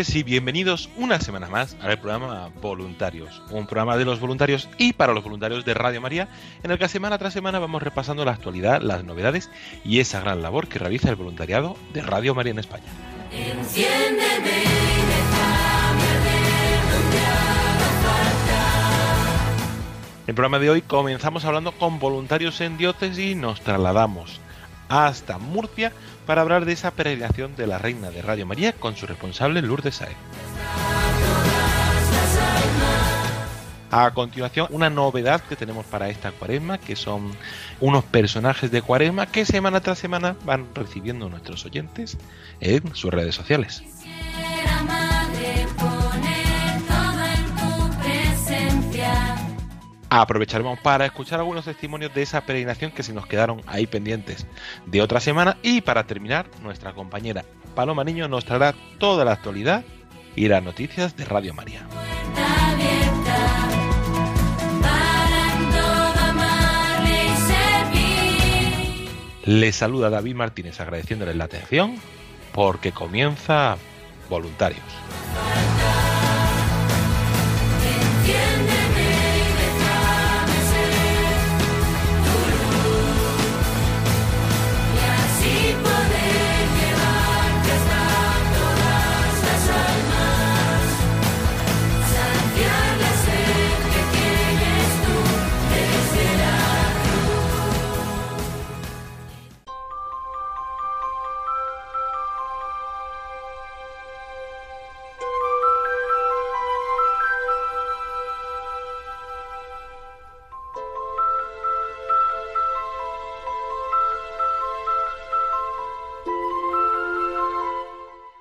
Noches y bienvenidos una semana más al programa Voluntarios, un programa de los voluntarios y para los voluntarios de Radio María, en el que semana tras semana vamos repasando la actualidad, las novedades y esa gran labor que realiza el voluntariado de Radio María en España. En el programa de hoy comenzamos hablando con voluntarios en diócesis y nos trasladamos hasta Murcia para hablar de esa peregrinación de la Reina de Radio María con su responsable Lourdes Saez. A continuación, una novedad que tenemos para esta cuaresma, que son unos personajes de cuaresma que semana tras semana van recibiendo nuestros oyentes en sus redes sociales. Aprovecharemos para escuchar algunos testimonios de esa peregrinación que se nos quedaron ahí pendientes de otra semana y para terminar, nuestra compañera Paloma Niño nos traerá toda la actualidad y las noticias de Radio María. Les saluda David Martínez agradeciéndoles la atención porque comienza Voluntarios.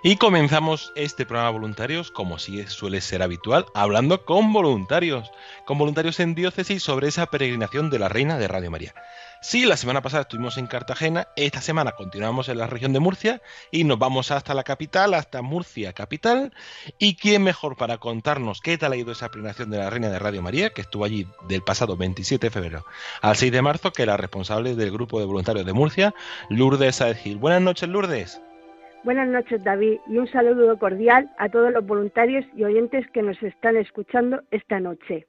Y comenzamos este programa voluntarios, como sí suele ser habitual, hablando con voluntarios, con voluntarios en diócesis sobre esa peregrinación de la Reina de Radio María. Sí, la semana pasada estuvimos en Cartagena, esta semana continuamos en la región de Murcia y nos vamos hasta la capital, hasta Murcia capital. ¿Y quién mejor para contarnos qué tal ha ido esa peregrinación de la Reina de Radio María, que estuvo allí del pasado 27 de febrero al 6 de marzo, que la responsable del grupo de voluntarios de Murcia, Lourdes Saez. Buenas noches, Lourdes. Buenas noches, David, y un saludo cordial a todos los voluntarios y oyentes que nos están escuchando esta noche.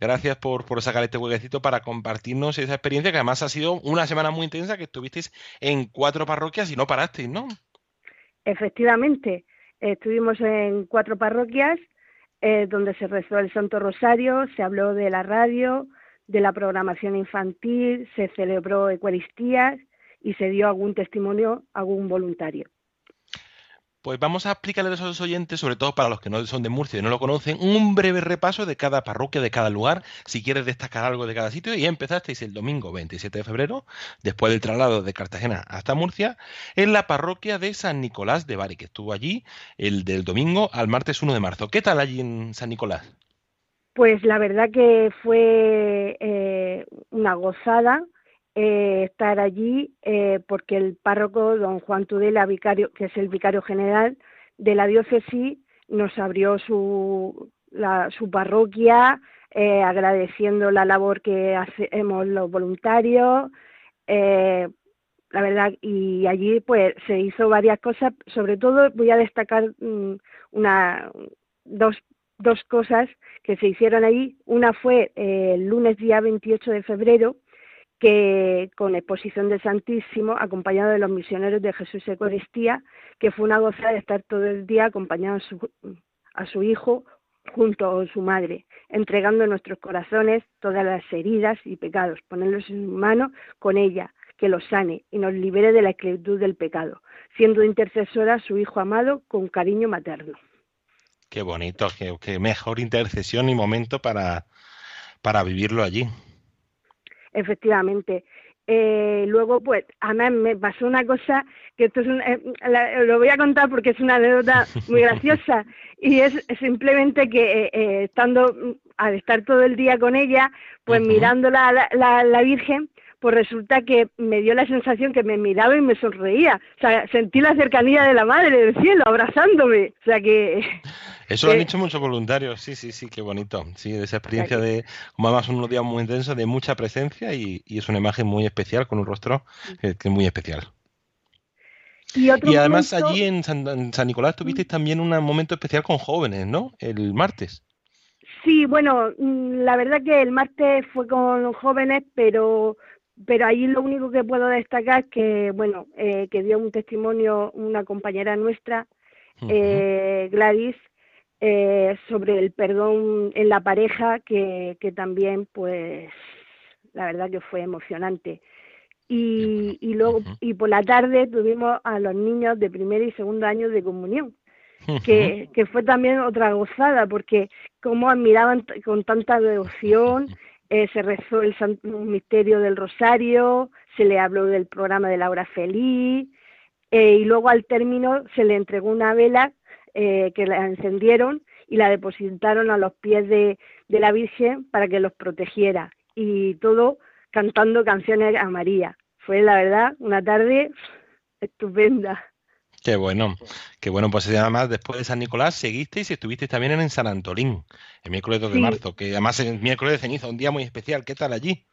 Gracias por, por sacar este huequecito para compartirnos esa experiencia, que además ha sido una semana muy intensa, que estuvisteis en cuatro parroquias y no parasteis, ¿no? Efectivamente, estuvimos en cuatro parroquias eh, donde se rezó el Santo Rosario, se habló de la radio, de la programación infantil, se celebró Eucaristías y se dio algún testimonio a algún voluntario. Pues vamos a explicarles a los oyentes, sobre todo para los que no son de Murcia y no lo conocen, un breve repaso de cada parroquia, de cada lugar, si quieres destacar algo de cada sitio. Y empezasteis el domingo 27 de febrero, después del traslado de Cartagena hasta Murcia, en la parroquia de San Nicolás de Bari, que estuvo allí el del domingo al martes 1 de marzo. ¿Qué tal allí en San Nicolás? Pues la verdad que fue eh, una gozada eh, estar allí eh, porque el párroco don Juan Tudela, vicario, que es el vicario general de la diócesis, nos abrió su, la, su parroquia, eh, agradeciendo la labor que hacemos los voluntarios. Eh, la verdad, y allí pues se hizo varias cosas, sobre todo voy a destacar mm, una, dos, dos cosas que se hicieron allí. Una fue el lunes día 28 de febrero, que con exposición del Santísimo, acompañado de los misioneros de Jesús Eucaristía, que fue una gozada de estar todo el día acompañado a su, hijo junto a su madre, entregando en nuestros corazones todas las heridas y pecados, ponerlos en su mano con ella, que los sane y nos libere de la esclavitud del pecado, siendo intercesora su hijo amado con cariño materno. Qué bonito, qué, mejor intercesión y momento para, para vivirlo allí. Efectivamente. Eh, luego, pues, a mí me pasó una cosa que esto es eh, lo voy a contar porque es una anécdota muy graciosa y es simplemente que eh, estando al estar todo el día con ella, pues mirando la, la, la Virgen, pues resulta que me dio la sensación que me miraba y me sonreía. O sea, sentí la cercanía de la Madre del Cielo abrazándome. O sea que... Eso lo han dicho muchos voluntarios, sí, sí, sí, qué bonito. Sí, esa experiencia de, como además unos días muy intensos, de mucha presencia y, es una imagen muy especial, con un rostro que, es muy especial. Y, además allí en San, Nicolás tuvisteis también un momento especial con jóvenes, ¿no? El martes. Sí, bueno, mm, la verdad que el martes fue con jóvenes, pero pero ahí lo único que puedo destacar es que, bueno, eh, que dio un testimonio una compañera nuestra, eh, Gladys, eh, sobre el perdón en la pareja, que, que también, pues, la verdad que fue emocionante. Y, y luego, y por la tarde tuvimos a los niños de primer y segundo año de comunión, que, que fue también otra gozada, porque como admiraban con tanta devoción eh, se rezó el misterio del Rosario, se le habló del programa de la feliz, eh, y luego al término se le entregó una vela eh, que la encendieron y la depositaron a los pies de la Virgen para que los protegiera. Y todo cantando canciones a María. Fue la verdad una tarde estupenda. Qué bueno, qué bueno. Pues además, después de San Nicolás, seguisteis y estuvisteis también en San Antolín, el miércoles 2 de marzo, que además es el miércoles de ceniza, un día muy especial. ¿Qué tal allí?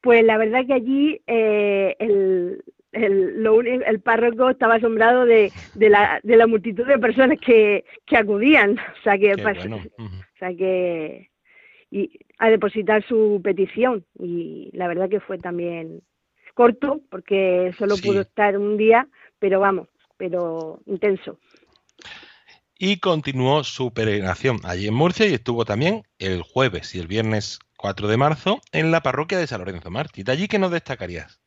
Pues la verdad que allí eh, el, el, el párroco estaba asombrado de, de, la, de la multitud de personas que, que acudían. O sea que, o sea que y a depositar su petición. Y la verdad que fue también corto, porque solo pudo estar un día, pero vamos, pero intenso. Y continuó su peregrinación allí en Murcia y estuvo también el jueves y el viernes 4 de marzo en la parroquia de San Lorenzo Mártir. ¿De allí qué nos destacarías?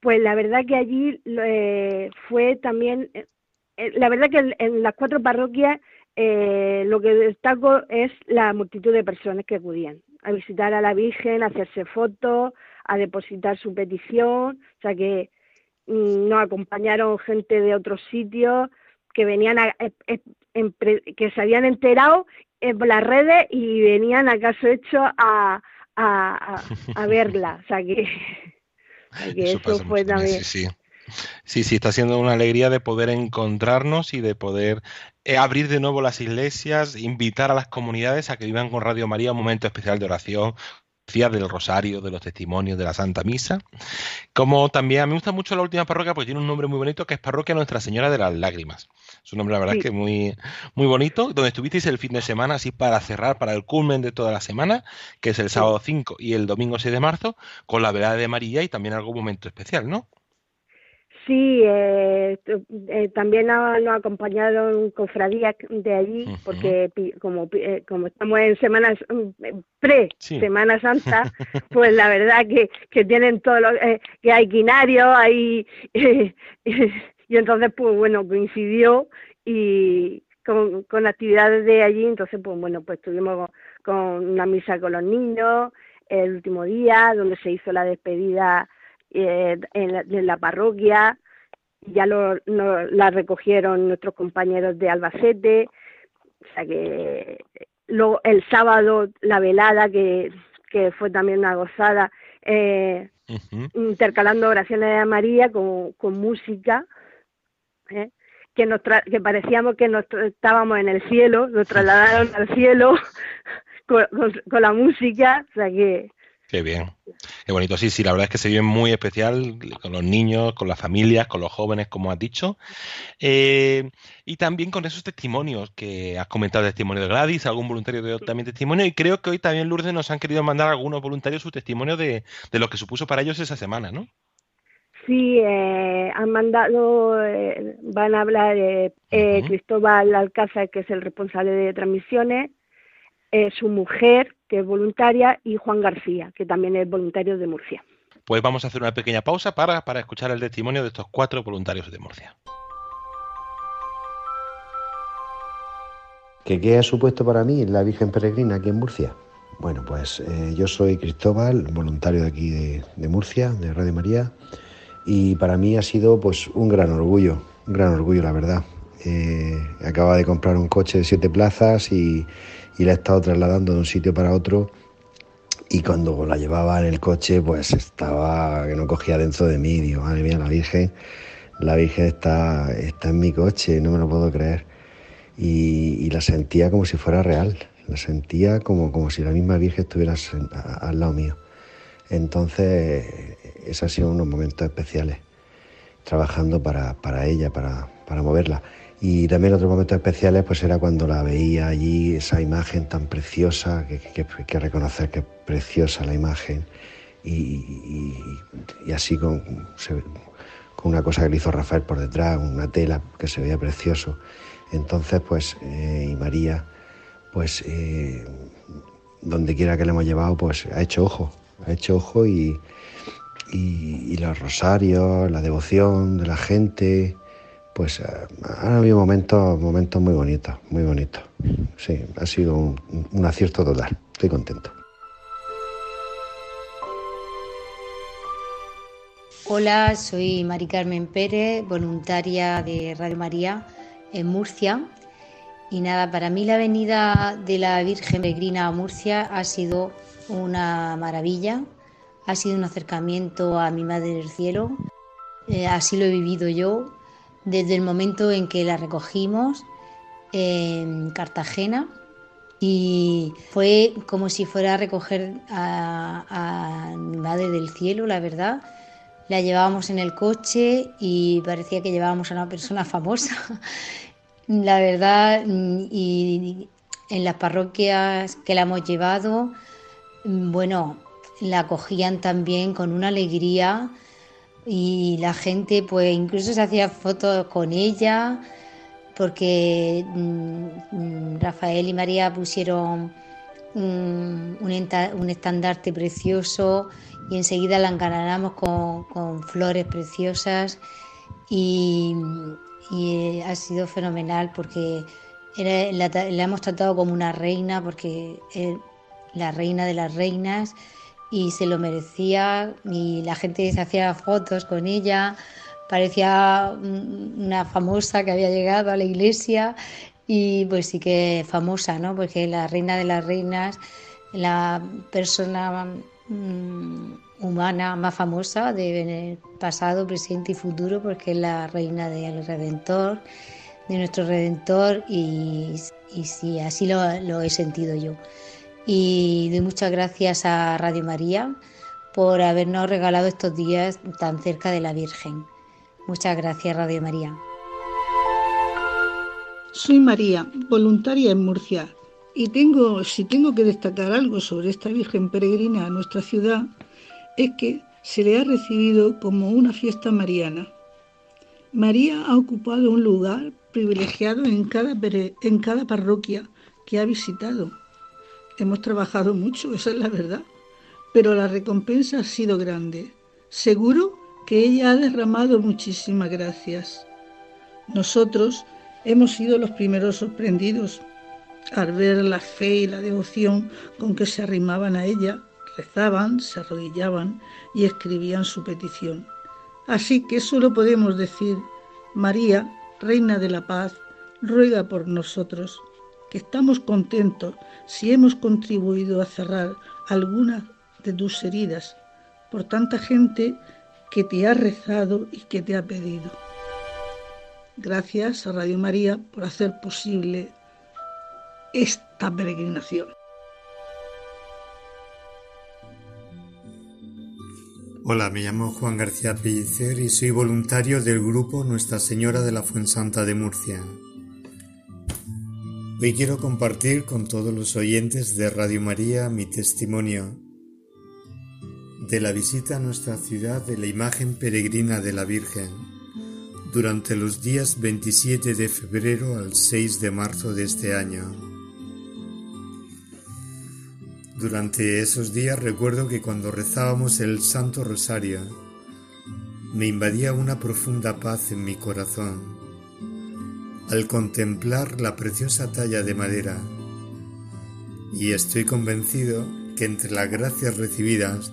Pues la verdad que allí eh, fue también, eh, eh, la verdad que en, las cuatro parroquias lo que destaco es la multitud de personas que acudían a visitar a la Virgen, a hacerse fotos, a depositar su petición, o sea que nos acompañaron gente de otros sitios que venían a, eh, eh, que se habían enterado en las redes y venían acaso hecho a, a, a verla. O sea que, eso, fue también. Sí, sí. Sí, sí, está siendo una alegría de poder encontrarnos y de poder eh, abrir de nuevo las iglesias, invitar a las comunidades a que vivan con Radio María un momento especial de oración, del rosario, de los testimonios de la Santa Misa. Como también me gusta mucho la última parroquia porque tiene un nombre muy bonito que es Parroquia Nuestra Señora de las Lágrimas. Es un nombre, la verdad, que muy, muy bonito, donde estuvisteis el fin de semana, así para cerrar, para el culmen de toda la semana, que es el sábado 5 y el domingo 6 de marzo, con la velada de María y también algún momento especial, ¿no? Sí, eh, eh, también nos, acompañaron cofradías de allí, porque como, eh, como estamos en semanas mm, pre Semana Santa, pues la verdad que, que tienen todo lo eh, que hay quinario, hay y entonces pues bueno coincidió y con, con actividades de allí, entonces pues bueno pues estuvimos con una misa con los niños el último día donde se hizo la despedida eh, en, la, parroquia, ya lo, la recogieron nuestros compañeros de Albacete, o sea que luego el sábado la velada que, que fue también una gozada, eh, intercalando oraciones de María con, con música, ¿eh? que, nos que parecíamos que nos estábamos en el cielo, nos trasladaron al cielo con, con la música, o sea que Qué bien. Qué bonito. Sí, sí, la verdad es que se vive muy especial con los niños, con las familias, con los jóvenes, como has dicho. Eh, y también con esos testimonios que has comentado, testimonio de Gladys, algún voluntario dio también testimonio. Y creo que hoy también Lourdes nos han querido mandar algunos voluntarios su testimonio de, de lo que supuso para ellos esa semana, ¿no? Sí, eh, han mandado, eh, van a hablar eh, eh, Cristóbal Alcázar, que es el responsable de transmisiones, eh, su mujer, que es voluntaria, y Juan García, que también es voluntario de Murcia. Pues vamos a hacer una pequeña pausa para, para escuchar el testimonio de estos cuatro voluntarios de Murcia. ¿Qué, ¿Qué ha supuesto para mí la Virgen Peregrina aquí en Murcia? Bueno, pues eh, yo soy Cristóbal, voluntario de aquí de, de, Murcia, de Radio María, y para mí ha sido pues un gran orgullo, un gran orgullo la verdad. Eh, acaba de comprar un coche de siete plazas y, y la he estado trasladando de un sitio para otro y cuando la llevaba en el coche pues estaba que no cogía dentro de mí, digo, madre mía, la Virgen, la Virgen está, está en mi coche, no me lo puedo creer. Y, y la sentía como si fuera real, la sentía como, como si la misma Virgen estuviera al lado mío. Entonces, esos han sido unos momentos especiales, trabajando para, para ella, para, para moverla. Y también otros momentos especiales pues era cuando la veía allí, esa imagen tan preciosa, que hay que, reconocer que es preciosa la imagen, y, y, y así con, con, una cosa que le hizo Rafael por detrás, una tela que se veía precioso. Entonces, pues, eh, y María, pues, eh, donde quiera que le hemos llevado, pues ha hecho ojo, ha hecho ojo y, y los rosarios, la devoción de la gente, pues han habido momentos, momentos muy bonitos, muy bonitos. Sí, ha sido un, un acierto total. Estoy contento. Hola, soy Mari Carmen Pérez, voluntaria de Radio María en Murcia. Y nada, para mí la venida de la Virgen Peregrina a Murcia ha sido una maravilla, ha sido un acercamiento a mi Madre del Cielo. Eh, así lo he vivido yo, desde el momento en que la recogimos en Cartagena y fue como si fuera a recoger a, a madre del cielo, la verdad. La llevábamos en el coche y parecía que llevábamos a una persona famosa. La verdad, y en las parroquias que la hemos llevado, bueno, la acogían también con una alegría y la gente pues incluso se hacía fotos con ella porque mm, Rafael y María pusieron un, un, estandarte precioso y enseguida la encanamos con, con, flores preciosas y, y, ha sido fenomenal porque la, la, hemos tratado como una reina porque es la reina de las reinas y se lo merecía y la gente se hacía fotos con ella, parecía una famosa que había llegado a la iglesia y pues sí que famosa, ¿no? Porque la reina de las reinas, la persona mm, humana más famosa de pasado, presente y futuro, porque es la reina del Redentor, de nuestro Redentor y, y sí, así lo, lo he sentido yo y doy muchas gracias a Radio María por habernos regalado estos días tan cerca de la Virgen. Muchas gracias Radio María. Soy María, voluntaria en Murcia, y tengo, si tengo que destacar algo sobre esta Virgen peregrina a nuestra ciudad, es que se le ha recibido como una fiesta mariana. María ha ocupado un lugar privilegiado en cada, en cada parroquia que ha visitado Hemos trabajado mucho, esa es la verdad, pero la recompensa ha sido grande. Seguro que ella ha derramado muchísimas gracias. Nosotros hemos sido los primeros sorprendidos al ver la fe y la devoción con que se arrimaban a ella, rezaban, se arrodillaban y escribían su petición. Así que solo podemos decir, María, Reina de la Paz, ruega por nosotros que estamos contentos si hemos contribuido a cerrar algunas de tus heridas por tanta gente que te ha rezado y que te ha pedido. Gracias a Radio María por hacer posible esta peregrinación. Hola, me llamo Juan García Pellicer y soy voluntario del grupo Nuestra Señora de la Fuensanta de Murcia. Hoy quiero compartir con todos los oyentes de Radio María mi testimonio de la visita a nuestra ciudad de la imagen peregrina de la Virgen durante los días 27 de febrero al 6 de marzo de este año. Durante esos días recuerdo que cuando rezábamos el Santo Rosario, me invadía una profunda paz en mi corazón al contemplar la preciosa talla de madera y estoy convencido que entre las gracias recibidas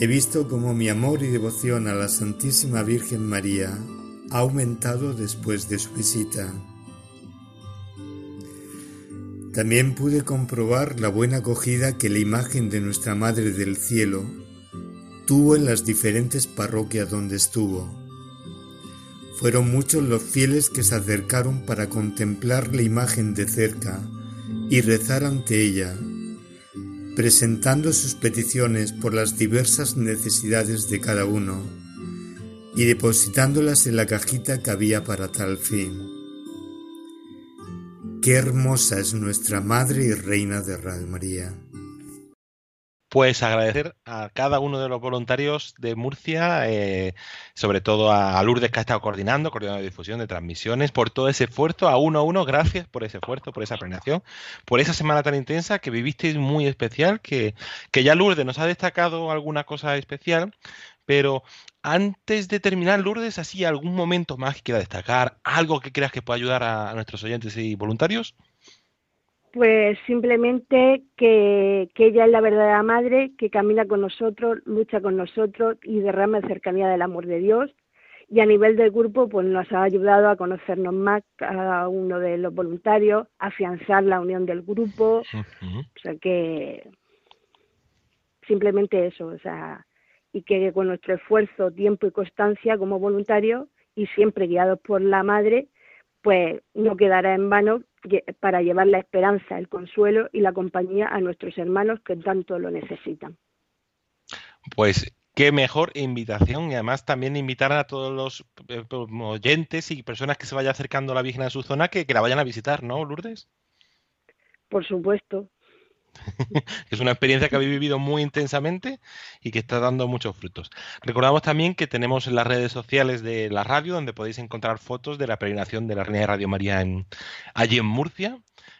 he visto cómo mi amor y devoción a la Santísima Virgen María ha aumentado después de su visita. También pude comprobar la buena acogida que la imagen de nuestra Madre del Cielo tuvo en las diferentes parroquias donde estuvo fueron muchos los fieles que se acercaron para contemplar la imagen de cerca y rezar ante ella, presentando sus peticiones por las diversas necesidades de cada uno y depositándolas en la cajita que había para tal fin. Qué hermosa es nuestra Madre y Reina de Radio María. Pues agradecer a cada uno de los voluntarios de Murcia, eh, sobre todo a Lourdes que ha estado coordinando, coordinando la difusión de transmisiones, por todo ese esfuerzo, a uno a uno, gracias por ese esfuerzo, por esa planeación, por esa semana tan intensa que vivisteis muy especial, que, que ya Lourdes nos ha destacado alguna cosa especial, pero antes de terminar, Lourdes, así algún momento más que quiera destacar, algo que creas que pueda ayudar a nuestros oyentes y voluntarios. Pues simplemente que, ella es la verdadera madre, que camina con nosotros, lucha con nosotros y derrama cercanía del amor de Dios. Y a nivel del grupo, pues nos ha ayudado a conocernos más cada uno de los voluntarios, a afianzar la unión del grupo. O sea que simplemente eso, o sea, y que con nuestro esfuerzo, tiempo y constancia como voluntarios y siempre guiados por la madre, pues no quedará en vano para llevar la esperanza, el consuelo y la compañía a nuestros hermanos que tanto lo necesitan. Pues qué mejor invitación y además también invitar a todos los eh, oyentes y personas que se vayan acercando a la Virgen en su zona que, que la vayan a visitar, ¿no, Lourdes? Por supuesto, es una experiencia que habéis vivido muy intensamente y que está dando muchos frutos. Recordamos también que tenemos las redes sociales de la radio donde podéis encontrar fotos de la peregrinación de la Reina de Radio María en, allí en Murcia,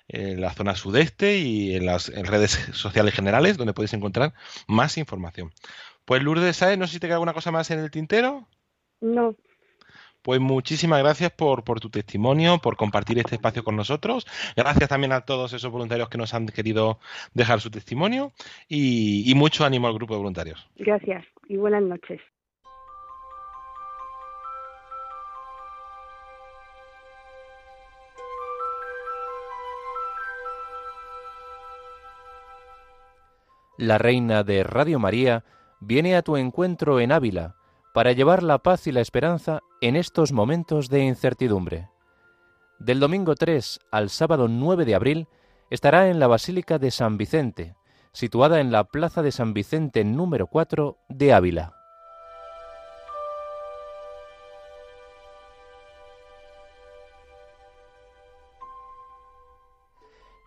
en la zona sudeste y en las redes sociales generales donde podéis encontrar más información. Pues Lourdes ¿sabes? no sé si te queda alguna cosa más en el tintero. No, pues muchísimas gracias por, por, tu testimonio, por compartir este espacio con nosotros. Gracias también a todos esos voluntarios que nos han querido dejar su testimonio y, y mucho ánimo al grupo de voluntarios. Gracias y buenas noches. La Reina de Radio María viene a tu encuentro en Ávila para llevar la paz y la esperanza en estos momentos de incertidumbre. Del domingo 3 al sábado 9 de abril estará en la Basílica de San Vicente, situada en la Plaza de San Vicente número 4 de Ávila.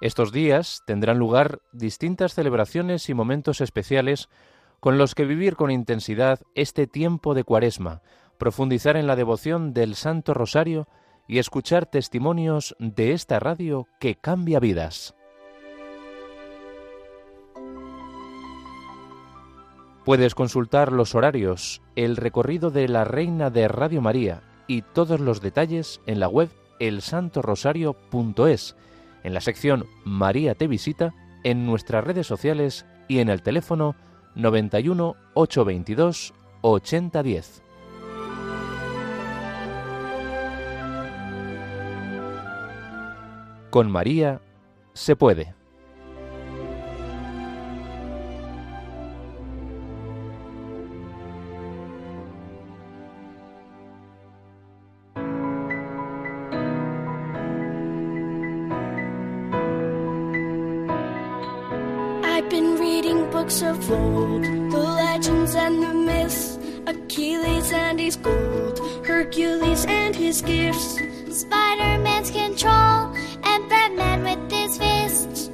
Estos días tendrán lugar distintas celebraciones y momentos especiales con los que vivir con intensidad este tiempo de cuaresma, profundizar en la devoción del Santo Rosario y escuchar testimonios de esta radio que cambia vidas. Puedes consultar los horarios, el recorrido de la Reina de Radio María y todos los detalles en la web elsantorosario.es, en la sección María te visita, en nuestras redes sociales y en el teléfono 91 822 8010. Con María se puede. His gold, Hercules and his gifts, Spider-Man's control, and Batman with his fists.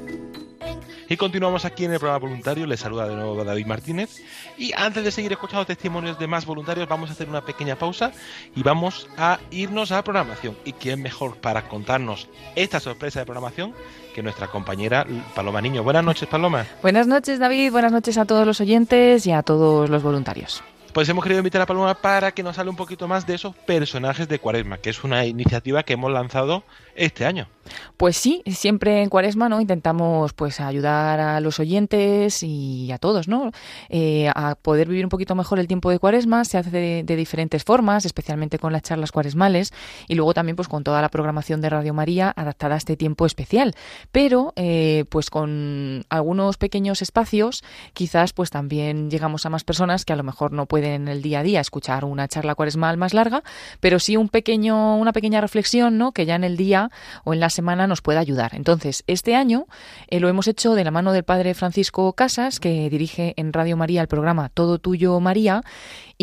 Y continuamos aquí en el programa voluntario. Les saluda de nuevo David Martínez. Y antes de seguir escuchando testimonios de más voluntarios, vamos a hacer una pequeña pausa y vamos a irnos a la programación. ¿Y quién mejor para contarnos esta sorpresa de programación que nuestra compañera Paloma Niño? Buenas noches, Paloma. Buenas noches, David. Buenas noches a todos los oyentes y a todos los voluntarios. Pues hemos querido invitar a Paloma para que nos hable un poquito más de esos personajes de Cuaresma, que es una iniciativa que hemos lanzado este año. Pues sí, siempre en Cuaresma, ¿no? Intentamos pues ayudar a los oyentes y a todos, ¿no? Eh, a poder vivir un poquito mejor el tiempo de Cuaresma. Se hace de, diferentes formas, especialmente con las charlas cuaresmales y luego también pues con toda la programación de Radio María adaptada a este tiempo especial. Pero eh, pues con algunos pequeños espacios, quizás pues también llegamos a más personas que a lo mejor no pueden en el día a día escuchar una charla cuaresmal más larga, pero sí un pequeño, una pequeña reflexión, ¿no? Que ya en el día o en la semana nos pueda ayudar. Entonces, este año eh, lo hemos hecho de la mano del padre Francisco Casas, que dirige en Radio María el programa Todo Tuyo María,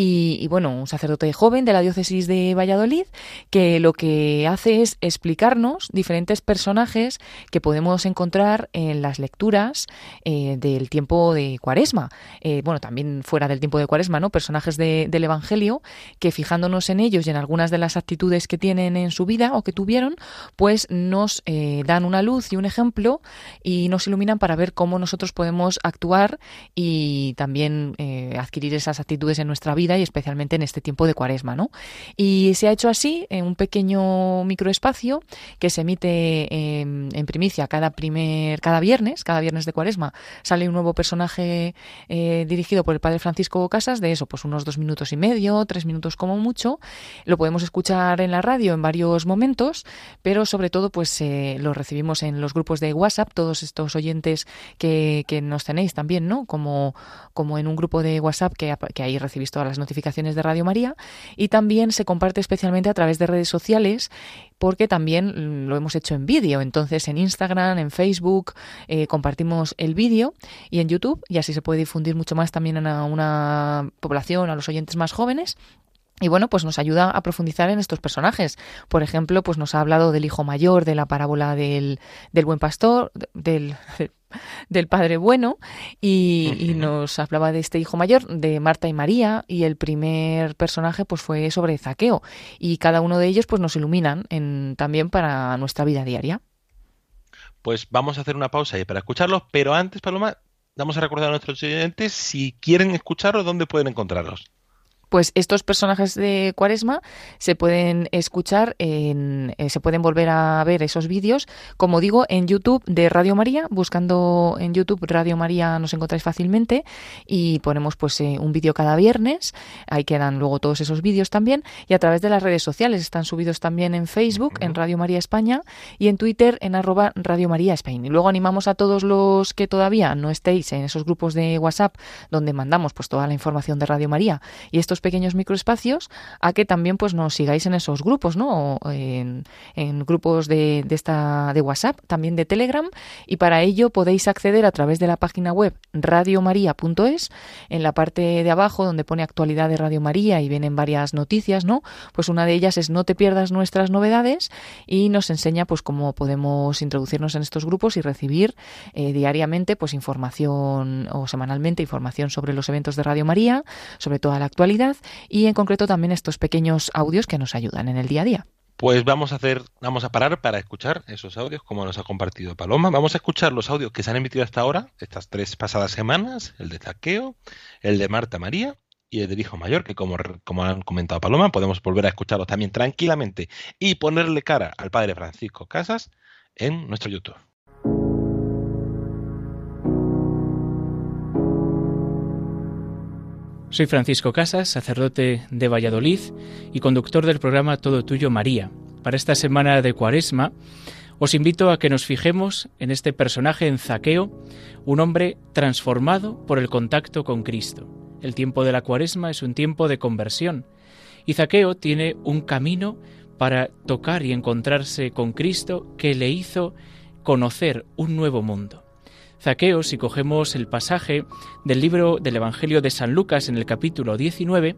y, bueno, un sacerdote joven de la diócesis de Valladolid, que lo que hace es explicarnos diferentes personajes que podemos encontrar en las lecturas eh, del tiempo de Cuaresma. Eh, bueno, también fuera del tiempo de Cuaresma, ¿no? Personajes de, del Evangelio que fijándonos en ellos y en algunas de las actitudes que tienen en su vida o que tuvieron, pues nos eh, dan una luz y un ejemplo y nos iluminan para ver cómo nosotros podemos actuar y también adquirir esas actitudes en nuestra vida y especialmente en este tiempo de cuaresma, ¿no? Y se ha hecho así en un pequeño microespacio que se emite en, en primicia cada primer, cada viernes, cada viernes de cuaresma sale un nuevo personaje eh, dirigido por el padre Francisco Casas de eso, pues unos dos minutos y medio, tres minutos como mucho. Lo podemos escuchar en la radio en varios momentos, pero sobre todo pues eh, lo recibimos en los grupos de WhatsApp, todos estos oyentes que, que nos tenéis también, ¿no? Como, como en un grupo de WhatsApp que, que ahí recibís todas las notificaciones de Radio María y también se comparte especialmente a través de redes sociales porque también lo hemos hecho en vídeo. Entonces en Instagram, en Facebook eh, compartimos el vídeo y en YouTube y así se puede difundir mucho más también a una población, a los oyentes más jóvenes y bueno, pues nos ayuda a profundizar en estos personajes. Por ejemplo, pues nos ha hablado del hijo mayor, de la parábola del, del buen pastor, del, del Padre Bueno y, y, nos hablaba de este hijo mayor, de Marta y María y el primer personaje pues fue sobre Zaqueo y cada uno de ellos pues nos iluminan en, también para nuestra vida diaria. Pues vamos a hacer una pausa ahí para escucharlos, pero antes Paloma, vamos a recordar a nuestros oyentes si quieren escucharlos, ¿dónde pueden encontrarlos? Pues estos personajes de Cuaresma se pueden escuchar, en, eh, se pueden volver a ver esos vídeos, como digo, en YouTube de Radio María, buscando en YouTube Radio María nos encontráis fácilmente y ponemos pues eh, un vídeo cada viernes, ahí quedan luego todos esos vídeos también y a través de las redes sociales están subidos también en Facebook, en Radio María España y en Twitter en arroba Radio María España. Y luego animamos a todos los que todavía no estéis en esos grupos de WhatsApp donde mandamos pues toda la información de Radio María. Y estos pequeños microespacios a que también pues nos sigáis en esos grupos, ¿no? O en, grupos de, de, esta de WhatsApp, también de Telegram y para ello podéis acceder a través de la página web radiomaria.es en la parte de abajo donde pone actualidad de Radio María y vienen varias noticias, ¿no? Pues una de ellas es no te pierdas nuestras novedades y nos enseña pues cómo podemos introducirnos en estos grupos y recibir eh, diariamente pues información o semanalmente información sobre los eventos de Radio María, sobre toda la actualidad y en concreto también estos pequeños audios que nos ayudan en el día a día. Pues vamos a hacer, vamos a parar para escuchar esos audios como nos ha compartido Paloma. Vamos a escuchar los audios que se han emitido hasta ahora, estas tres pasadas semanas, el de Zaqueo, el de Marta María y el del hijo mayor, que como, como han comentado Paloma, podemos volver a escucharlos también tranquilamente y ponerle cara al padre Francisco Casas en nuestro YouTube. Soy Francisco Casas, sacerdote de Valladolid y conductor del programa Todo Tuyo María. Para esta semana de Cuaresma, os invito a que nos fijemos en este personaje en Zaqueo, un hombre transformado por el contacto con Cristo. El tiempo de la Cuaresma es un tiempo de conversión y Zaqueo tiene un camino para tocar y encontrarse con Cristo que le hizo conocer un nuevo mundo. Zaqueo, si cogemos el pasaje del libro del Evangelio de San Lucas en el capítulo 19,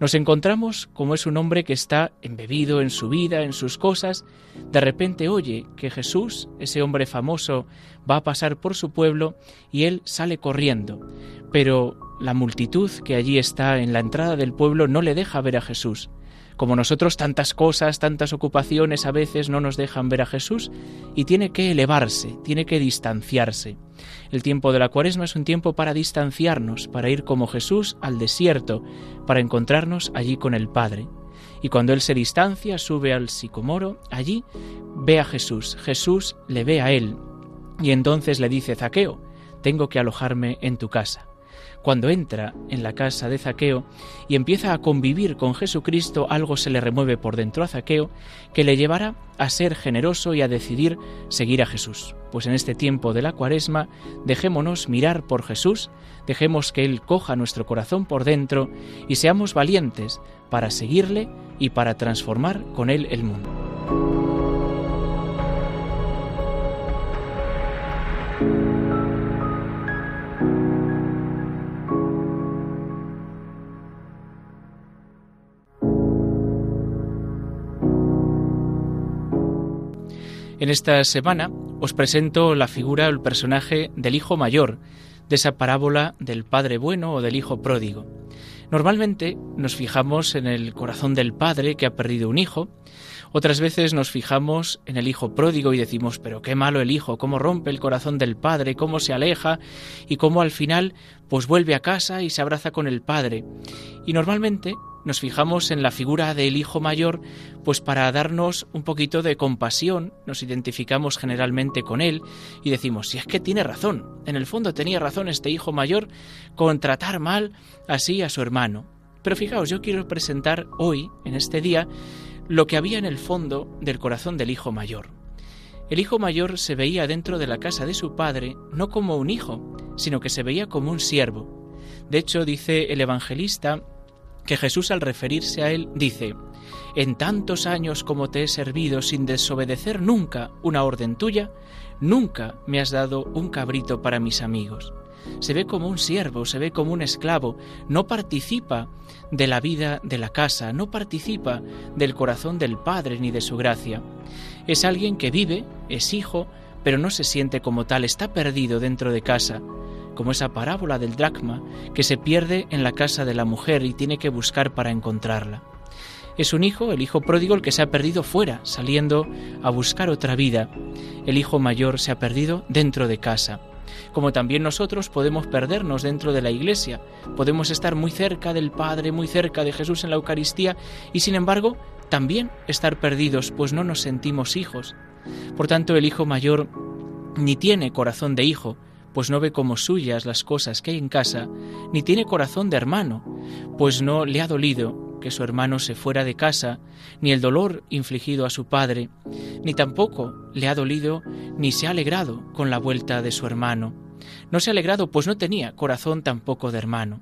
nos encontramos como es un hombre que está embebido en su vida, en sus cosas, de repente oye que Jesús, ese hombre famoso, va a pasar por su pueblo y él sale corriendo, pero la multitud que allí está en la entrada del pueblo no le deja ver a Jesús. Como nosotros tantas cosas, tantas ocupaciones a veces no nos dejan ver a Jesús y tiene que elevarse, tiene que distanciarse. El tiempo de la cuaresma es un tiempo para distanciarnos, para ir como Jesús al desierto, para encontrarnos allí con el Padre. Y cuando Él se distancia, sube al sicomoro, allí ve a Jesús, Jesús le ve a Él, y entonces le dice, Zaqueo, tengo que alojarme en tu casa cuando entra en la casa de Zaqueo y empieza a convivir con Jesucristo, algo se le remueve por dentro a Zaqueo que le llevará a ser generoso y a decidir seguir a Jesús. Pues en este tiempo de la cuaresma, dejémonos mirar por Jesús, dejemos que Él coja nuestro corazón por dentro y seamos valientes para seguirle y para transformar con Él el mundo. En esta semana os presento la figura, el personaje del hijo mayor, de esa parábola del padre bueno o del hijo pródigo. Normalmente nos fijamos en el corazón del padre que ha perdido un hijo, otras veces nos fijamos en el hijo pródigo y decimos, pero qué malo el hijo, cómo rompe el corazón del padre, cómo se aleja y cómo al final pues vuelve a casa y se abraza con el padre. Y normalmente nos fijamos en la figura del hijo mayor, pues para darnos un poquito de compasión, nos identificamos generalmente con él y decimos, si es que tiene razón, en el fondo tenía razón este hijo mayor con tratar mal así a su hermano. Pero fijaos, yo quiero presentar hoy, en este día, lo que había en el fondo del corazón del hijo mayor. El hijo mayor se veía dentro de la casa de su padre no como un hijo, sino que se veía como un siervo. De hecho, dice el evangelista que Jesús al referirse a él dice, En tantos años como te he servido sin desobedecer nunca una orden tuya, nunca me has dado un cabrito para mis amigos. Se ve como un siervo, se ve como un esclavo, no participa de la vida de la casa, no participa del corazón del Padre ni de su gracia. Es alguien que vive, es hijo, pero no se siente como tal, está perdido dentro de casa, como esa parábola del dracma que se pierde en la casa de la mujer y tiene que buscar para encontrarla. Es un hijo, el hijo pródigo, el que se ha perdido fuera, saliendo a buscar otra vida. El hijo mayor se ha perdido dentro de casa. Como también nosotros podemos perdernos dentro de la iglesia, podemos estar muy cerca del Padre, muy cerca de Jesús en la Eucaristía y sin embargo también estar perdidos, pues no nos sentimos hijos. Por tanto, el hijo mayor ni tiene corazón de hijo, pues no ve como suyas las cosas que hay en casa, ni tiene corazón de hermano, pues no le ha dolido que su hermano se fuera de casa, ni el dolor infligido a su padre, ni tampoco le ha dolido ni se ha alegrado con la vuelta de su hermano. No se ha alegrado, pues no tenía corazón tampoco de hermano.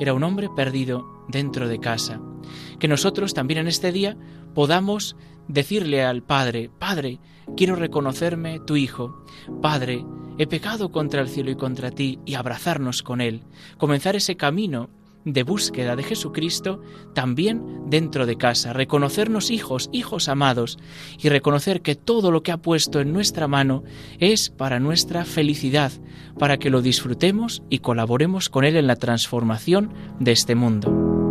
Era un hombre perdido dentro de casa. Que nosotros también en este día podamos decirle al Padre, Padre, quiero reconocerme tu Hijo. Padre, he pecado contra el cielo y contra ti, y abrazarnos con Él, comenzar ese camino de búsqueda de Jesucristo también dentro de casa, reconocernos hijos, hijos amados, y reconocer que todo lo que ha puesto en nuestra mano es para nuestra felicidad, para que lo disfrutemos y colaboremos con Él en la transformación de este mundo.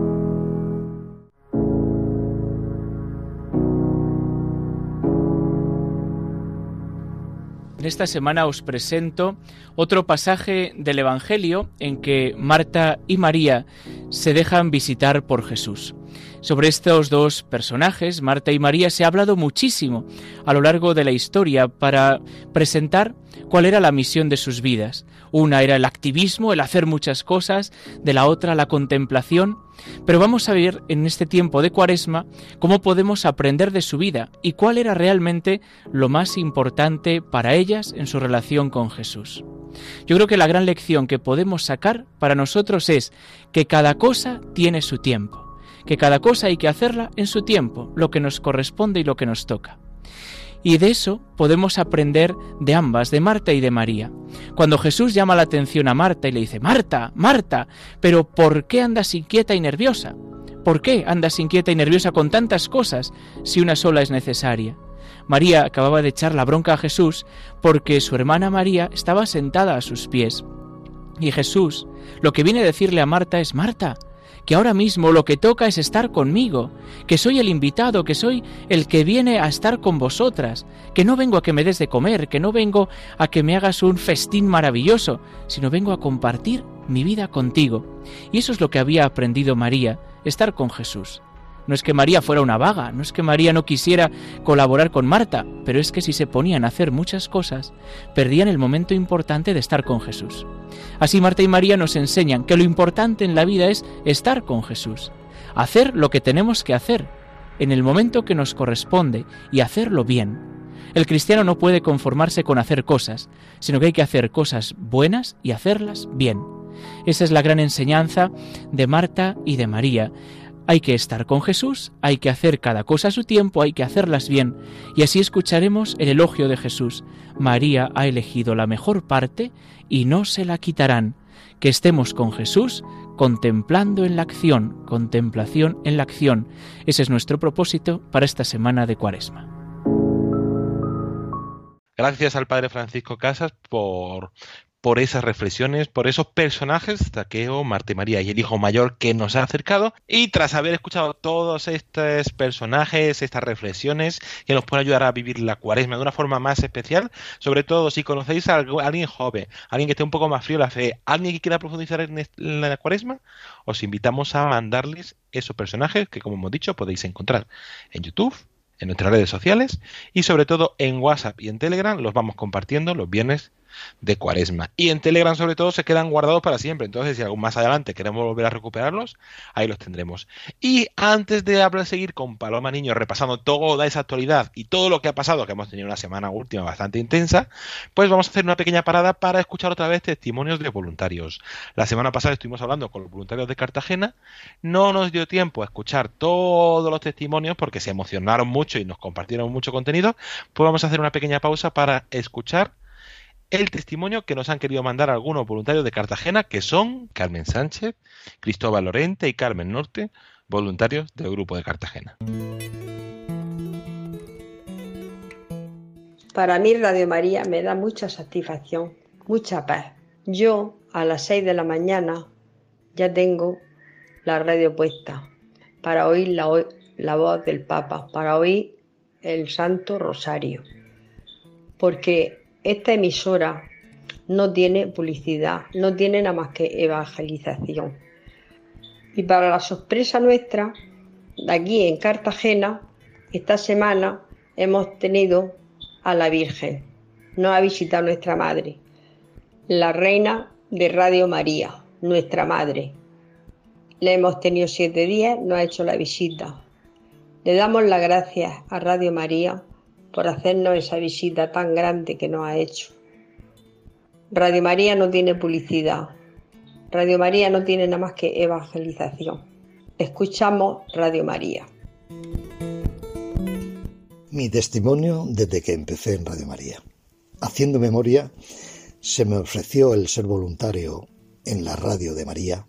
En esta semana os presento otro pasaje del Evangelio en que Marta y María se dejan visitar por Jesús. Sobre estos dos personajes, Marta y María, se ha hablado muchísimo a lo largo de la historia para presentar cuál era la misión de sus vidas. Una era el activismo, el hacer muchas cosas, de la otra la contemplación. Pero vamos a ver en este tiempo de cuaresma cómo podemos aprender de su vida y cuál era realmente lo más importante para ellas en su relación con Jesús. Yo creo que la gran lección que podemos sacar para nosotros es que cada cosa tiene su tiempo, que cada cosa hay que hacerla en su tiempo, lo que nos corresponde y lo que nos toca. Y de eso podemos aprender de ambas, de Marta y de María. Cuando Jesús llama la atención a Marta y le dice, Marta, Marta, pero ¿por qué andas inquieta y nerviosa? ¿Por qué andas inquieta y nerviosa con tantas cosas si una sola es necesaria? María acababa de echar la bronca a Jesús porque su hermana María estaba sentada a sus pies. Y Jesús lo que viene a decirle a Marta es, Marta, que ahora mismo lo que toca es estar conmigo, que soy el invitado, que soy el que viene a estar con vosotras, que no vengo a que me des de comer, que no vengo a que me hagas un festín maravilloso, sino vengo a compartir mi vida contigo. Y eso es lo que había aprendido María, estar con Jesús. No es que María fuera una vaga, no es que María no quisiera colaborar con Marta, pero es que si se ponían a hacer muchas cosas, perdían el momento importante de estar con Jesús. Así Marta y María nos enseñan que lo importante en la vida es estar con Jesús, hacer lo que tenemos que hacer, en el momento que nos corresponde y hacerlo bien. El cristiano no puede conformarse con hacer cosas, sino que hay que hacer cosas buenas y hacerlas bien. Esa es la gran enseñanza de Marta y de María, hay que estar con Jesús, hay que hacer cada cosa a su tiempo, hay que hacerlas bien, y así escucharemos el elogio de Jesús. María ha elegido la mejor parte y no se la quitarán. Que estemos con Jesús contemplando en la acción, contemplación en la acción. Ese es nuestro propósito para esta semana de Cuaresma. Gracias al Padre Francisco Casas por, por esas reflexiones, por esos personajes, Taqueo, Marte María y el hijo mayor que nos ha acercado. Y tras haber escuchado todos estos personajes, estas reflexiones que nos pueden ayudar a vivir la cuaresma de una forma más especial, sobre todo si conocéis a alguien joven, alguien que esté un poco más frío la fe, alguien que quiera profundizar en la cuaresma, os invitamos a mandarles esos personajes que, como hemos dicho, podéis encontrar en YouTube en nuestras redes sociales y sobre todo en WhatsApp y en Telegram los vamos compartiendo los viernes de cuaresma. Y en Telegram sobre todo se quedan guardados para siempre. Entonces si más adelante queremos volver a recuperarlos, ahí los tendremos. Y antes de hablar, seguir con Paloma Niño repasando toda esa actualidad y todo lo que ha pasado, que hemos tenido una semana última bastante intensa, pues vamos a hacer una pequeña parada para escuchar otra vez testimonios de voluntarios. La semana pasada estuvimos hablando con los voluntarios de Cartagena. No nos dio tiempo a escuchar todos los testimonios porque se emocionaron mucho y nos compartieron mucho contenido. Pues vamos a hacer una pequeña pausa para escuchar el testimonio que nos han querido mandar algunos voluntarios de Cartagena, que son Carmen Sánchez, Cristóbal Lorente y Carmen Norte, voluntarios del Grupo de Cartagena. Para mí Radio María me da mucha satisfacción, mucha paz. Yo a las 6 de la mañana ya tengo la radio puesta para oír la, la voz del Papa, para oír el Santo Rosario. Porque esta emisora no tiene publicidad, no tiene nada más que evangelización. Y para la sorpresa nuestra, aquí en Cartagena, esta semana hemos tenido a la Virgen. Nos ha visitado nuestra madre, la reina de Radio María, nuestra madre. Le hemos tenido siete días, nos ha hecho la visita. Le damos las gracias a Radio María por hacernos esa visita tan grande que nos ha hecho. Radio María no tiene publicidad. Radio María no tiene nada más que evangelización. Escuchamos Radio María. Mi testimonio desde que empecé en Radio María. Haciendo memoria, se me ofreció el ser voluntario en la radio de María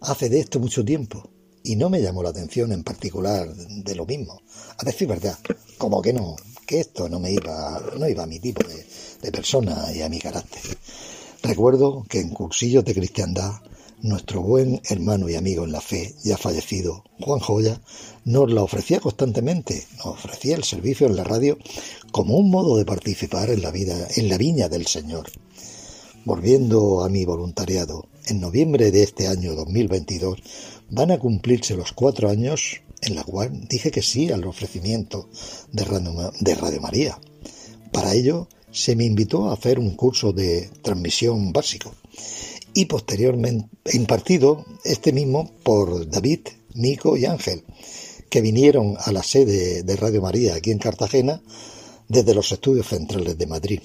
hace de esto mucho tiempo y no me llamó la atención en particular de lo mismo. A decir verdad, como que no, que esto no me iba, no iba a mi tipo de, de persona y a mi carácter. Recuerdo que en cursillos de cristiandad, nuestro buen hermano y amigo en la fe, ya fallecido, Juan Joya, nos la ofrecía constantemente, nos ofrecía el servicio en la radio como un modo de participar en la vida, en la viña del Señor. Volviendo a mi voluntariado, en noviembre de este año 2022 van a cumplirse los cuatro años en la cual dije que sí al ofrecimiento de Radio, María. Para ello se me invitó a hacer un curso de transmisión básico y posteriormente impartido este mismo por David, Nico y Ángel, que vinieron a la sede de Radio María aquí en Cartagena desde los estudios centrales de Madrid.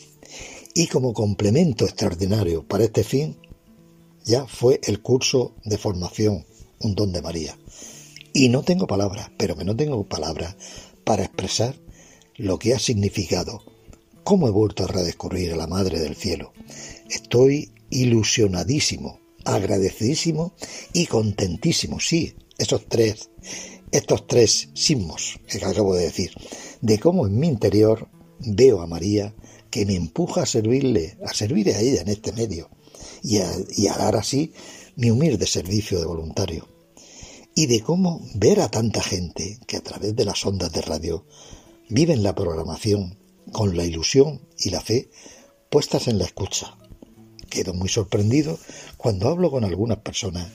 Y como complemento extraordinario para este fin, ya fue el curso de formación Un don de María, y no tengo palabras, pero que no tengo palabras para expresar lo que ha significado, cómo he vuelto a redescubrir a la Madre del Cielo. Estoy ilusionadísimo, agradecidísimo y contentísimo, sí, esos tres, estos tres sismos que acabo de decir, de cómo en mi interior veo a María que me empuja a servirle, a servirle a ella en este medio y a, y a dar así mi humilde servicio de voluntario. Y de cómo ver a tanta gente que a través de las ondas de radio viven la programación con la ilusión y la fe puestas en la escucha. Quedo muy sorprendido cuando hablo con algunas personas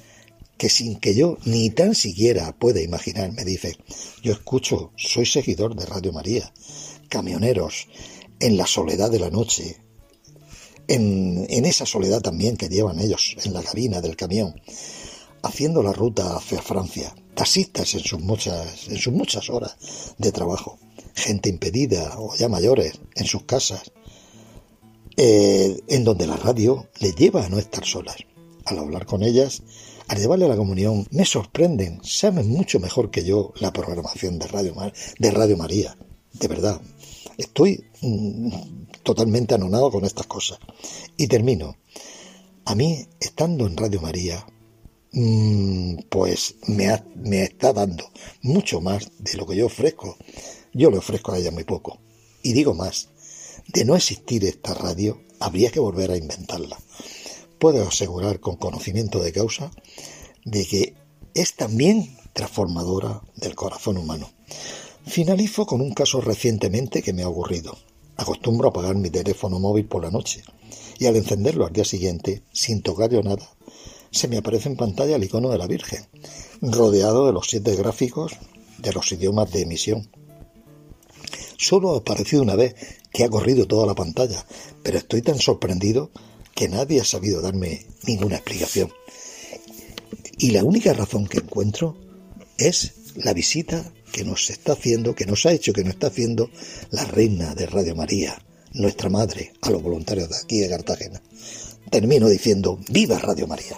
que sin que yo ni tan siquiera pueda imaginar me dice, yo escucho, soy seguidor de Radio María, camioneros, en la soledad de la noche, en, en esa soledad también que llevan ellos en la cabina del camión, haciendo la ruta hacia Francia, taxistas en sus muchas, en sus muchas horas de trabajo, gente impedida o ya mayores en sus casas, eh, en donde la radio les lleva a no estar solas. Al hablar con ellas, al llevarle a la comunión, me sorprenden, saben mucho mejor que yo la programación de Radio, de Radio María. De verdad, estoy mm, totalmente anonado con estas cosas. Y termino. A mí, estando en Radio María, pues me, me está dando mucho más de lo que yo ofrezco. Yo le ofrezco a ella muy poco. Y digo más, de no existir esta radio, habría que volver a inventarla. Puedo asegurar con conocimiento de causa de que es también transformadora del corazón humano. Finalizo con un caso recientemente que me ha ocurrido. Acostumbro a apagar mi teléfono móvil por la noche y al encenderlo al día siguiente, sin tocar yo nada, se me aparece en pantalla el icono de la Virgen, rodeado de los siete gráficos de los idiomas de emisión. Solo ha aparecido una vez que ha corrido toda la pantalla, pero estoy tan sorprendido que nadie ha sabido darme ninguna explicación. Y la única razón que encuentro es la visita que nos está haciendo, que nos ha hecho, que nos está haciendo la reina de Radio María, nuestra madre, a los voluntarios de aquí de Cartagena. Termino diciendo, ¡Viva Radio María!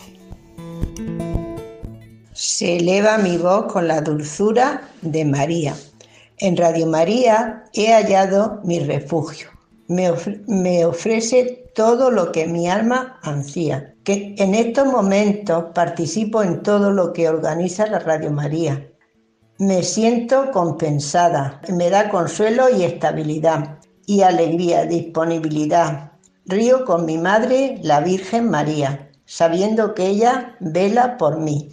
Se eleva mi voz con la dulzura de María. En Radio María he hallado mi refugio. Me, ofrece todo lo que mi alma ansía. Que en estos momentos participo en todo lo que organiza la Radio María. Me siento compensada, me da consuelo y estabilidad, y alegría, disponibilidad. Río con mi madre, la Virgen María, sabiendo que ella vela por mí.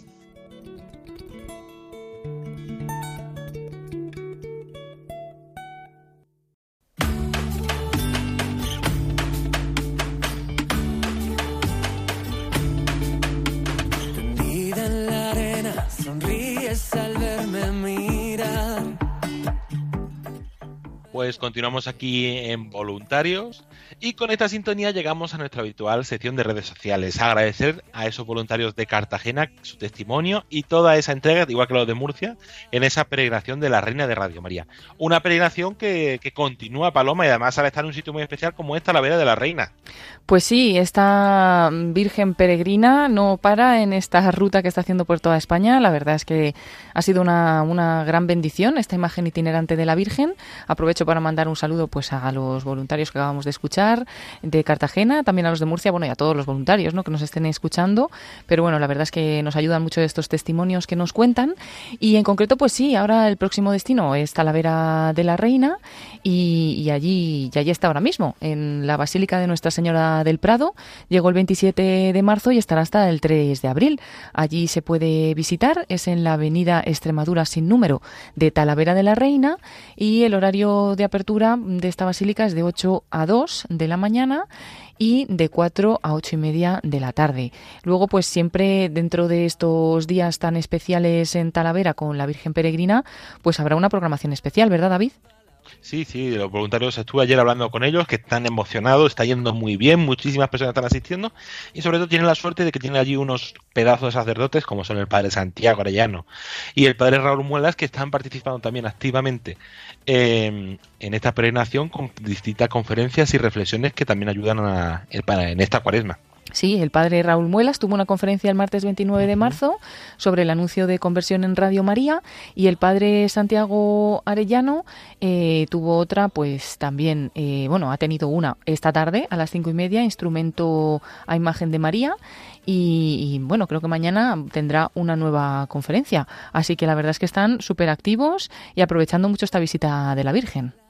Pues continuamos aquí en Voluntarios y con esta sintonía llegamos a nuestra habitual sección de redes sociales. Agradecer a esos voluntarios de Cartagena su testimonio y toda esa entrega, igual que los de Murcia, en esa peregrinación de la Reina de Radio María. Una peregrinación que, continúa, Paloma, y además al estar en un sitio muy especial como esta, la Vera de la Reina. Pues sí, esta Virgen Peregrina no para en esta ruta que está haciendo por toda España. La verdad es que ha sido una, una gran bendición esta imagen itinerante de la Virgen. Aprovecho para mandar un saludo pues a los voluntarios que acabamos de escuchar de Cartagena, también a los de Murcia, bueno, y a todos los voluntarios ¿no? que nos estén escuchando. Pero bueno, la verdad es que nos ayudan mucho estos testimonios que nos cuentan. Y en concreto, pues sí, ahora el próximo destino es Talavera de la Reina y, allí, y allí está ahora mismo, en la Basílica de Nuestra Señora del Prado. Llegó el 27 de marzo y estará hasta el 3 de abril. Allí se puede visitar, es en la avenida Extremadura sin número de Talavera de la Reina y el horario de apertura de esta basílica es de 8 a 2 de la mañana y de 4 a 8 y media de la tarde. Luego, pues siempre dentro de estos días tan especiales en Talavera con la Virgen Peregrina, pues habrá una programación especial, ¿verdad, David? Sí, sí, los voluntarios estuve ayer hablando con ellos, que están emocionados, está yendo muy bien, muchísimas personas están asistiendo y sobre todo tienen la suerte de que tienen allí unos pedazos de sacerdotes como son el padre Santiago Arellano y el padre Raúl Muelas que están participando también activamente eh, en esta peregrinación con distintas conferencias y reflexiones que también ayudan a, en esta cuaresma. Sí, el padre Raúl Muelas tuvo una conferencia el martes 29 de marzo sobre el anuncio de conversión en Radio María y el padre Santiago Arellano eh, tuvo otra, pues también, eh, bueno, ha tenido una esta tarde a las cinco y media, instrumento a imagen de María. Y, y, bueno, creo que mañana tendrá una nueva conferencia. Así que la verdad es que están súper activos y aprovechando mucho esta visita de la Virgen.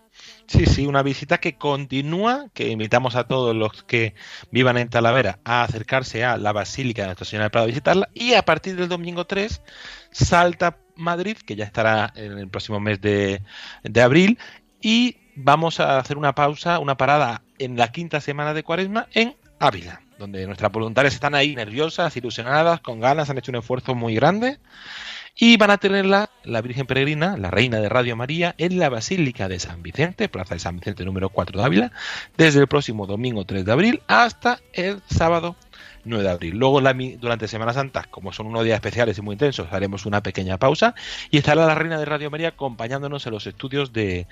Sí, sí, una visita que continúa, que invitamos a todos los que vivan en Talavera a acercarse a la Basílica de Nuestra Señora del Prado a visitarla y a partir del domingo 3 salta Madrid, que ya estará en el próximo mes de, de abril y vamos a hacer una pausa, una parada en la quinta semana de Cuaresma en Ávila donde nuestras voluntarias están ahí nerviosas, ilusionadas, con ganas, han hecho un esfuerzo muy grande y van a tenerla la Virgen Peregrina, la Reina de Radio María, en la Basílica de San Vicente, Plaza de San Vicente número 4 de Ávila, desde el próximo domingo 3 de abril hasta el sábado 9 de abril. Luego, durante Semana Santa, como son unos días especiales y muy intensos, haremos una pequeña pausa y estará la Reina de Radio María acompañándonos en los estudios de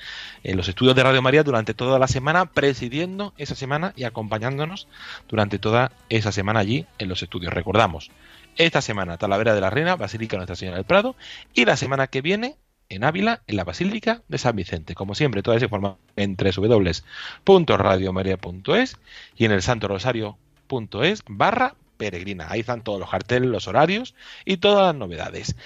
en los estudios de Radio María durante toda la semana, presidiendo esa semana y acompañándonos durante toda esa semana allí en los estudios. Recordamos, esta semana Talavera de la Reina, Basílica Nuestra Señora del Prado, y la semana que viene en Ávila, en la Basílica de San Vicente. Como siempre, toda esa información en www.radiomaria.es y en el Santo Rosario.es barra peregrina. Ahí están todos los carteles, los horarios y todas las novedades.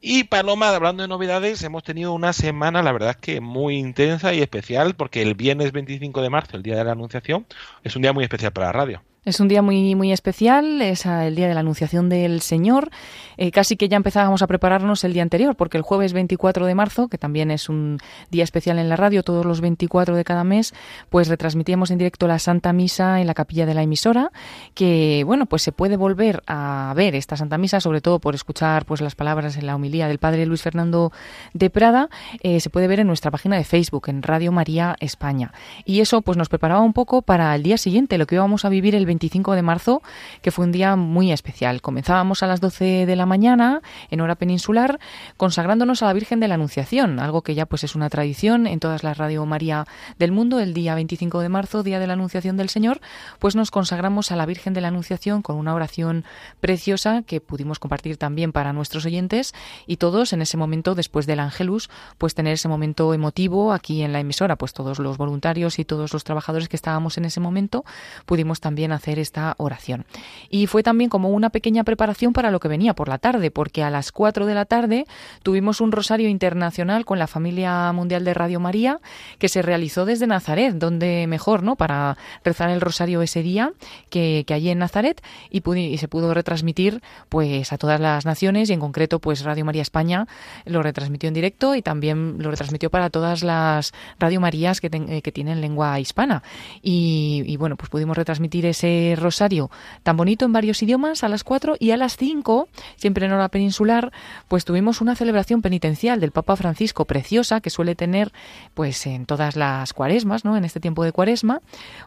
Y Paloma, hablando de novedades, hemos tenido una semana, la verdad es que muy intensa y especial, porque el viernes 25 de marzo, el día de la Anunciación, es un día muy especial para la radio. Es un día muy, muy especial, es el día de la Anunciación del Señor. Eh, casi que ya empezábamos a prepararnos el día anterior, porque el jueves 24 de marzo, que también es un día especial en la radio, todos los 24 de cada mes, pues retransmitíamos en directo la Santa Misa en la capilla de la emisora, que bueno, pues se puede volver a ver esta Santa Misa, sobre todo por escuchar pues las palabras en la homilía del Padre Luis Fernando de Prada, eh, se puede ver en nuestra página de Facebook, en Radio María España. Y eso pues nos preparaba un poco para el día siguiente, lo que íbamos a vivir el 25 de marzo, que fue un día muy especial. Comenzábamos a las 12 de la mañana, en hora peninsular, consagrándonos a la Virgen de la Anunciación, algo que ya pues es una tradición en todas las Radio María del mundo. El día 25 de marzo, día de la Anunciación del Señor, pues nos consagramos a la Virgen de la Anunciación con una oración preciosa que pudimos compartir también para nuestros oyentes y todos en ese momento, después del Angelus, pues tener ese momento emotivo aquí en la emisora, pues todos los voluntarios y todos los trabajadores que estábamos en ese momento pudimos también hacer esta oración. Y fue también como una pequeña preparación para lo que venía por la tarde, porque a las 4 de la tarde tuvimos un rosario internacional con la familia mundial de Radio María que se realizó desde Nazaret, donde mejor, ¿no? Para rezar el rosario ese día que, que allí en Nazaret y, se pudo retransmitir pues a todas las naciones y en concreto pues Radio María España lo retransmitió en directo y también lo retransmitió para todas las Radio Marías que, ten, que tienen lengua hispana. Y bueno, pues pudimos retransmitir ese rosario tan bonito en varios idiomas a las 4 y a las 5, siempre en hora peninsular, pues tuvimos una celebración penitencial del Papa Francisco preciosa que suele tener pues en todas las cuaresmas, ¿no? En este tiempo de cuaresma,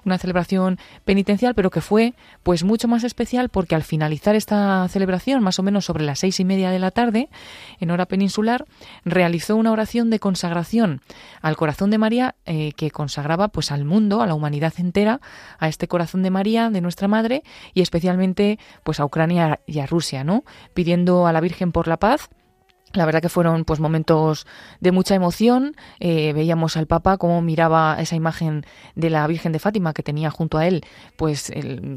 una celebración penitencial, pero que fue pues mucho más especial porque al finalizar esta celebración, más o menos sobre las seis y media de la tarde, en hora peninsular, realizó una oración de consagración al corazón de María eh, que consagraba pues al mundo, a la humanidad entera, a este corazón de María, nuestra madre y especialmente pues a Ucrania y a Rusia, ¿no? Pidiendo a la Virgen por la paz la verdad que fueron pues momentos de mucha emoción. Eh, veíamos al Papa cómo miraba esa imagen de la Virgen de Fátima que tenía junto a él, pues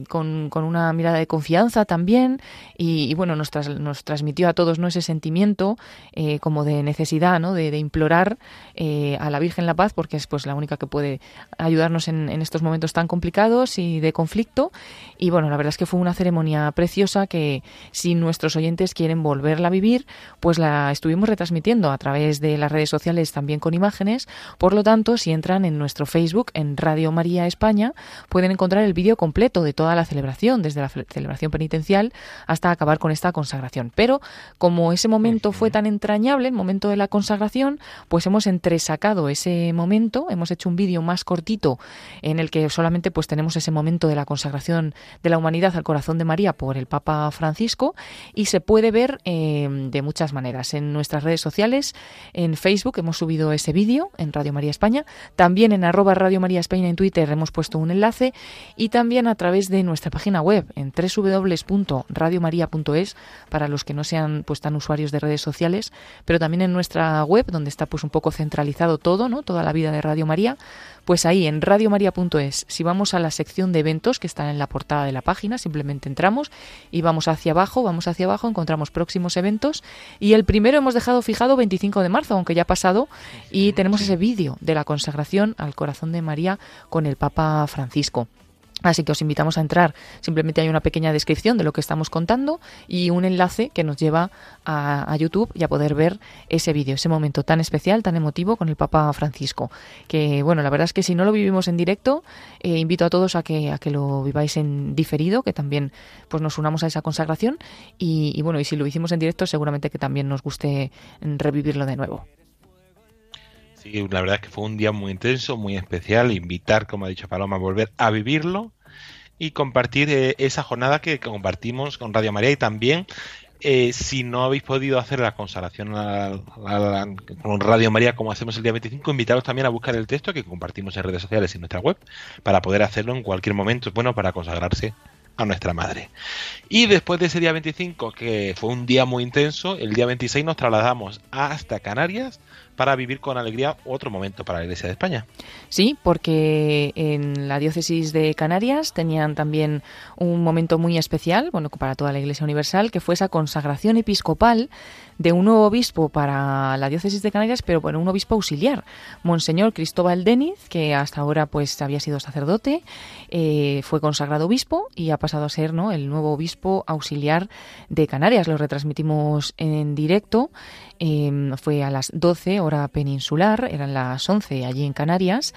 con, con, una mirada de confianza también. Y, y bueno, nos, tras, nos, transmitió a todos ¿no? ese sentimiento eh, como de necesidad, ¿no? de, de implorar eh, a la Virgen la paz, porque es pues la única que puede ayudarnos en, en, estos momentos tan complicados y de conflicto. Y bueno, la verdad es que fue una ceremonia preciosa que si nuestros oyentes quieren volverla a vivir, pues la estuvimos retransmitiendo a través de las redes sociales también con imágenes. Por lo tanto, si entran en nuestro Facebook, en Radio María España, pueden encontrar el vídeo completo de toda la celebración, desde la celebración penitencial hasta acabar con esta consagración. Pero como ese momento fue tan entrañable, el momento de la consagración, pues hemos entresacado ese momento, hemos hecho un vídeo más cortito en el que solamente pues tenemos ese momento de la consagración de la humanidad al corazón de María por el Papa Francisco y se puede ver eh, de muchas maneras en nuestras redes sociales, en Facebook hemos subido ese vídeo en Radio María España, también en arroba Radio María España en Twitter hemos puesto un enlace. Y también a través de nuestra página web en www.radiomaria.es para los que no sean pues tan usuarios de redes sociales, pero también en nuestra web donde está pues un poco centralizado todo, ¿no? Toda la vida de Radio María, pues ahí en radiomaria.es, si vamos a la sección de eventos que está en la portada de la página, simplemente entramos y vamos hacia abajo, vamos hacia abajo, encontramos próximos eventos y el primero hemos dejado fijado 25 de marzo, aunque ya ha pasado, y tenemos ese vídeo de la consagración al corazón de María con el Papa Francisco. Así que os invitamos a entrar. Simplemente hay una pequeña descripción de lo que estamos contando y un enlace que nos lleva a, YouTube y a poder ver ese vídeo, ese momento tan especial, tan emotivo con el Papa Francisco. Que bueno, la verdad es que si no lo vivimos en directo, eh, invito a todos a que, a que lo viváis en diferido, que también pues nos unamos a esa consagración y, y bueno, y si lo hicimos en directo, seguramente que también nos guste revivirlo de nuevo. Sí, la verdad es que fue un día muy intenso, muy especial. Invitar, como ha dicho Paloma, a volver a vivirlo y compartir eh, esa jornada que compartimos con Radio María y también eh, si no habéis podido hacer la consagración con Radio María como hacemos el día 25, invitaros también a buscar el texto que compartimos en redes sociales y en nuestra web para poder hacerlo en cualquier momento. Bueno, para consagrarse a nuestra madre. Y después de ese día 25, que fue un día muy intenso, el día 26 nos trasladamos hasta Canarias para vivir con alegría otro momento para la Iglesia de España. Sí, porque en la diócesis de Canarias tenían también un momento muy especial, bueno, para toda la Iglesia Universal, que fue esa consagración episcopal de un nuevo obispo para la diócesis de Canarias, pero bueno, un obispo auxiliar, Monseñor Cristóbal Deniz, que hasta ahora pues había sido sacerdote, eh, fue consagrado obispo y ha pasado a ser ¿no? el nuevo obispo auxiliar de Canarias. Lo retransmitimos en directo Em, fue a las 12 hora peninsular, eran las 11 allí en Canarias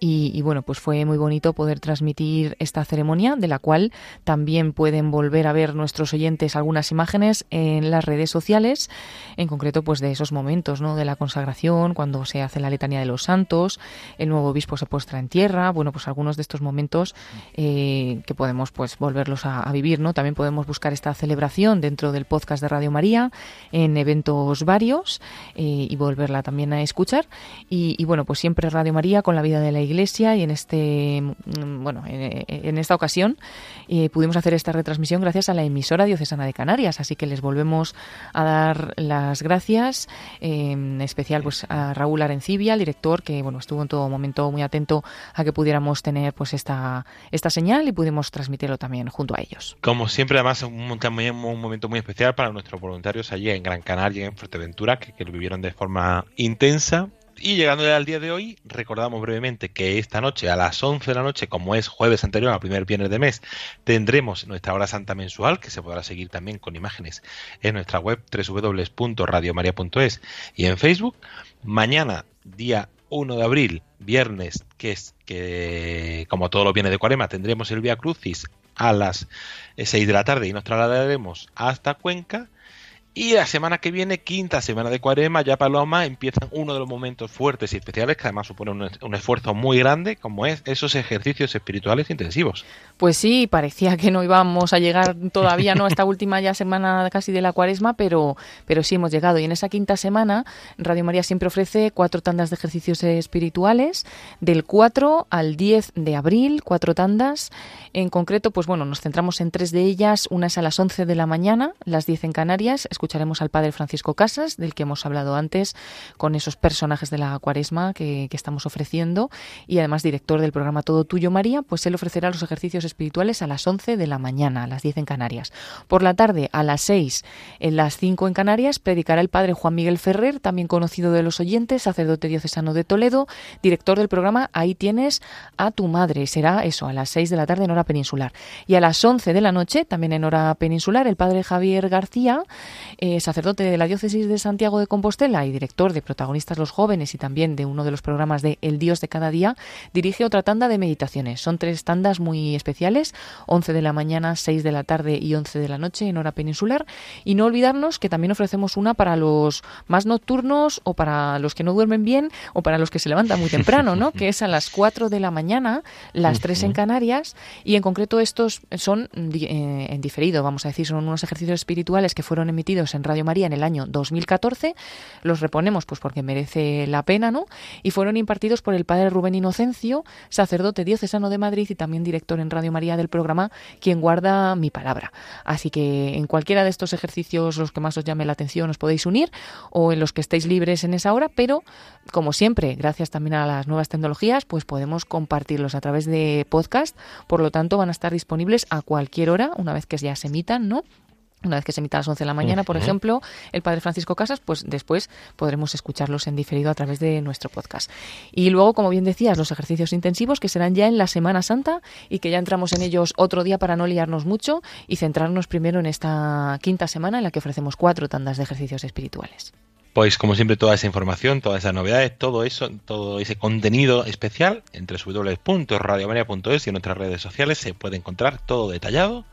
y, bueno, pues fue muy bonito poder transmitir esta ceremonia de la cual también pueden volver a ver nuestros oyentes algunas imágenes en las redes sociales, en concreto pues de esos momentos, ¿no? De la consagración, cuando se hace la letanía de los santos, el nuevo obispo se postra en tierra, bueno, pues algunos de estos momentos eh, que podemos pues volverlos a, vivir, ¿no? También podemos buscar esta celebración dentro del podcast de Radio María en eventos varios eh, y volverla también a escuchar. Y, bueno, pues siempre Radio María con la vida de la Iglesia y en este mm, bueno en, esta ocasión eh, pudimos hacer esta retransmisión gracias a la emisora diocesana de Canarias. Así que les volvemos a dar las gracias, en especial pues a Raúl Arencibia, el director, que bueno estuvo en todo momento muy atento a que pudiéramos tener pues esta esta señal y pudimos transmitirlo también junto a ellos. Como siempre, además un, un momento muy especial para nuestros voluntarios allí en Gran Canaria, en Fuerteventura que, lo vivieron de forma intensa. Y llegando al día de hoy, recordamos brevemente que esta noche, a las 11 de la noche, como es jueves anterior al primer viernes de mes, tendremos nuestra hora santa mensual, que se podrá seguir también con imágenes en nuestra web www.radiomaria.es y en Facebook. Mañana, día 1 de abril, viernes, que es que, como todo lo viene de Cuarema, tendremos el Via Crucis a las 6 de la tarde y nos trasladaremos hasta Cuenca y la semana que viene, quinta semana de cuarema, ya Paloma, empiezan uno de los momentos fuertes y especiales que además supone un, esfuerzo muy grande, como es esos ejercicios espirituales intensivos. Pues sí, parecía que no íbamos a llegar todavía no a esta última ya semana casi de la cuaresma, pero, pero sí hemos llegado. Y en esa quinta semana, Radio María siempre ofrece cuatro tandas de ejercicios espirituales, del 4 al 10 de abril, cuatro tandas. En concreto, pues bueno, nos centramos en tres de ellas. Una es a las 11 de la mañana, las 10 en Canarias escucharemos al padre Francisco Casas, del que hemos hablado antes, con esos personajes de la cuaresma que, estamos ofreciendo, y además director del programa Todo Tuyo María, pues él ofrecerá los ejercicios espirituales a las 11 de la mañana, a las 10 en Canarias. Por la tarde, a las 6, en las 5 en Canarias, predicará el padre Juan Miguel Ferrer, también conocido de los oyentes, sacerdote diocesano de Toledo, director del programa Ahí tienes a tu madre. Será eso, a las 6 de la tarde en hora peninsular. Y a las 11 de la noche, también en hora peninsular, el padre Javier García eh, sacerdote de la diócesis de Santiago de Compostela y director de Protagonistas los Jóvenes y también de uno de los programas de El Dios de cada día, dirige otra tanda de meditaciones. Son tres tandas muy especiales, 11 de la mañana, 6 de la tarde y 11 de la noche en hora peninsular. Y no olvidarnos que también ofrecemos una para los más nocturnos o para los que no duermen bien o para los que se levantan muy temprano, ¿no? que es a las 4 de la mañana, las 3 en Canarias y en concreto estos son eh, en diferido, vamos a decir, son unos ejercicios espirituales que fueron emitidos en Radio María en el año 2014. Los reponemos pues porque merece la pena, ¿no? Y fueron impartidos por el padre Rubén Inocencio, sacerdote diocesano de Madrid y también director en Radio María del programa Quien guarda mi palabra. Así que en cualquiera de estos ejercicios, los que más os llame la atención, os podéis unir o en los que estéis libres en esa hora, pero como siempre, gracias también a las nuevas tecnologías, pues podemos compartirlos a través de podcast. Por lo tanto, van a estar disponibles a cualquier hora, una vez que ya se emitan, ¿no? Una vez que se emita a las 11 de la mañana, por ejemplo, el Padre Francisco Casas, pues después podremos escucharlos en diferido a través de nuestro podcast. Y luego, como bien decías, los ejercicios intensivos que serán ya en la Semana Santa y que ya entramos en ellos otro día para no liarnos mucho y centrarnos primero en esta quinta semana en la que ofrecemos cuatro tandas de ejercicios espirituales. Pues como siempre toda esa información, todas esas novedades, todo eso, todo ese contenido especial entre www.radiomaria.es y en nuestras redes sociales se puede encontrar todo detallado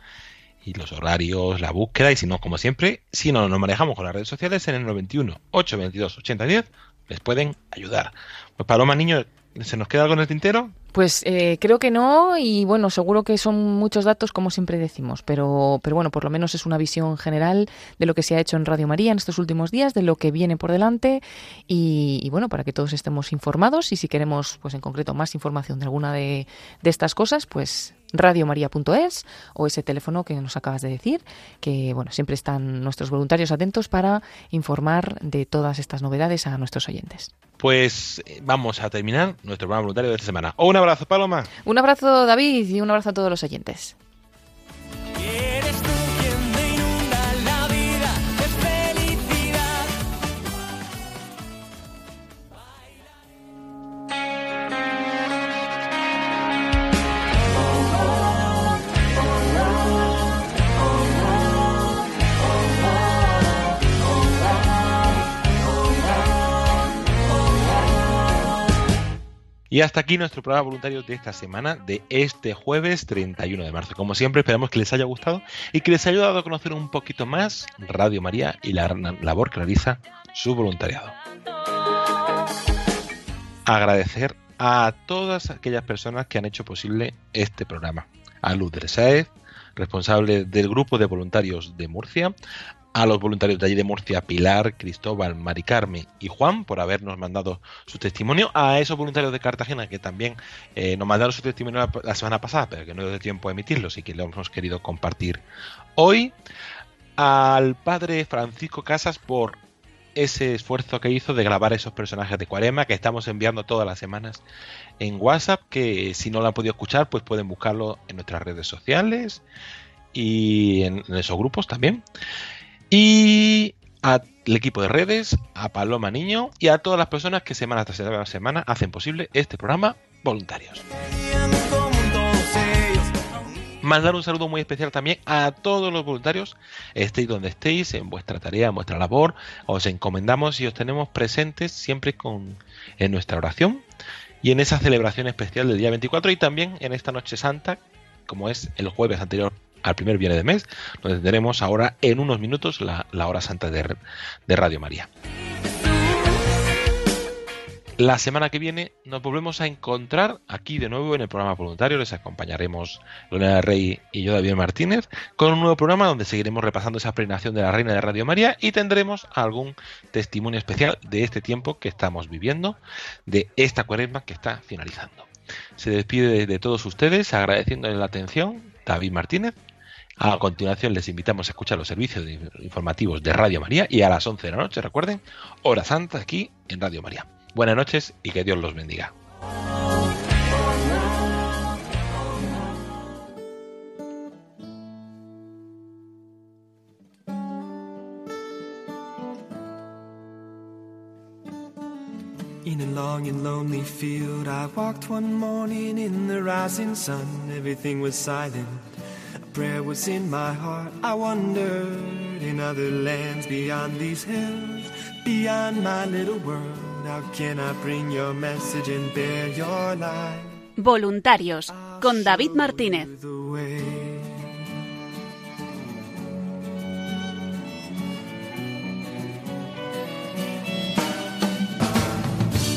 y los horarios, la búsqueda y si no, como siempre, si no nos manejamos con las redes sociales en el 91 822 8010 les pueden ayudar. Pues Paloma Niño, ¿se nos queda algo en el tintero? Pues eh, creo que no y bueno, seguro que son muchos datos como siempre decimos, pero, pero bueno, por lo menos es una visión general de lo que se ha hecho en Radio María en estos últimos días, de lo que viene por delante y, bueno, para que todos estemos informados y si queremos, pues en concreto, más información de alguna de, de estas cosas, pues radiomaria.es o ese teléfono que nos acabas de decir, que bueno, siempre están nuestros voluntarios atentos para informar de todas estas novedades a nuestros oyentes. Pues eh, vamos a terminar nuestro programa voluntario de esta semana. Un abrazo, Paloma. Un abrazo, David, y un abrazo a todos los oyentes. Y hasta aquí nuestro programa voluntario de esta semana, de este jueves 31 de marzo. Como siempre, esperamos que les haya gustado y que les haya dado a conocer un poquito más Radio María y la labor que realiza su voluntariado. Agradecer a todas aquellas personas que han hecho posible este programa. A Luz responsable del grupo de voluntarios de Murcia, a los voluntarios de allí de Murcia, Pilar, Cristóbal, Mari Carmen y Juan, por habernos mandado su testimonio, a esos voluntarios de Cartagena que también eh, nos mandaron su testimonio la, semana pasada, pero que no dio tiempo a emitirlos y que lo hemos querido compartir hoy, al padre Francisco Casas por ese esfuerzo que hizo de grabar esos personajes de Cuarema que estamos enviando todas las semanas en WhatsApp, que si no lo han podido escuchar, pues pueden buscarlo en nuestras redes sociales y en esos grupos también y al equipo de redes, a Paloma Niño y a todas las personas que semana tras semana hacen posible este programa voluntarios. Mandar un saludo muy especial también a todos los voluntarios, estéis donde estéis, en vuestra tarea, en vuestra labor, os encomendamos y os tenemos presentes siempre con, en nuestra oración y en esa celebración especial del día 24 y también en esta Noche Santa, como es el jueves anterior al primer viernes de mes, donde tendremos ahora en unos minutos la, hora santa de, de Radio María. La semana que viene nos volvemos a encontrar aquí de nuevo en el programa voluntario. Les acompañaremos Lorena Rey y yo, David Martínez, con un nuevo programa donde seguiremos repasando esa peregrinación de la Reina de Radio María y tendremos algún testimonio especial de este tiempo que estamos viviendo, de esta cuaresma que está finalizando. Se despide de todos ustedes agradeciéndoles la atención David Martínez a continuación les invitamos a escuchar los servicios informativos de Radio María y a las 11 de la noche, recuerden, hora santa aquí en Radio María. Buenas noches y que Dios los bendiga. Prayer was in my heart. I wondered in other lands beyond these hills, beyond my little world. How can I bring your message and bear your light? Voluntarios con David Martínez.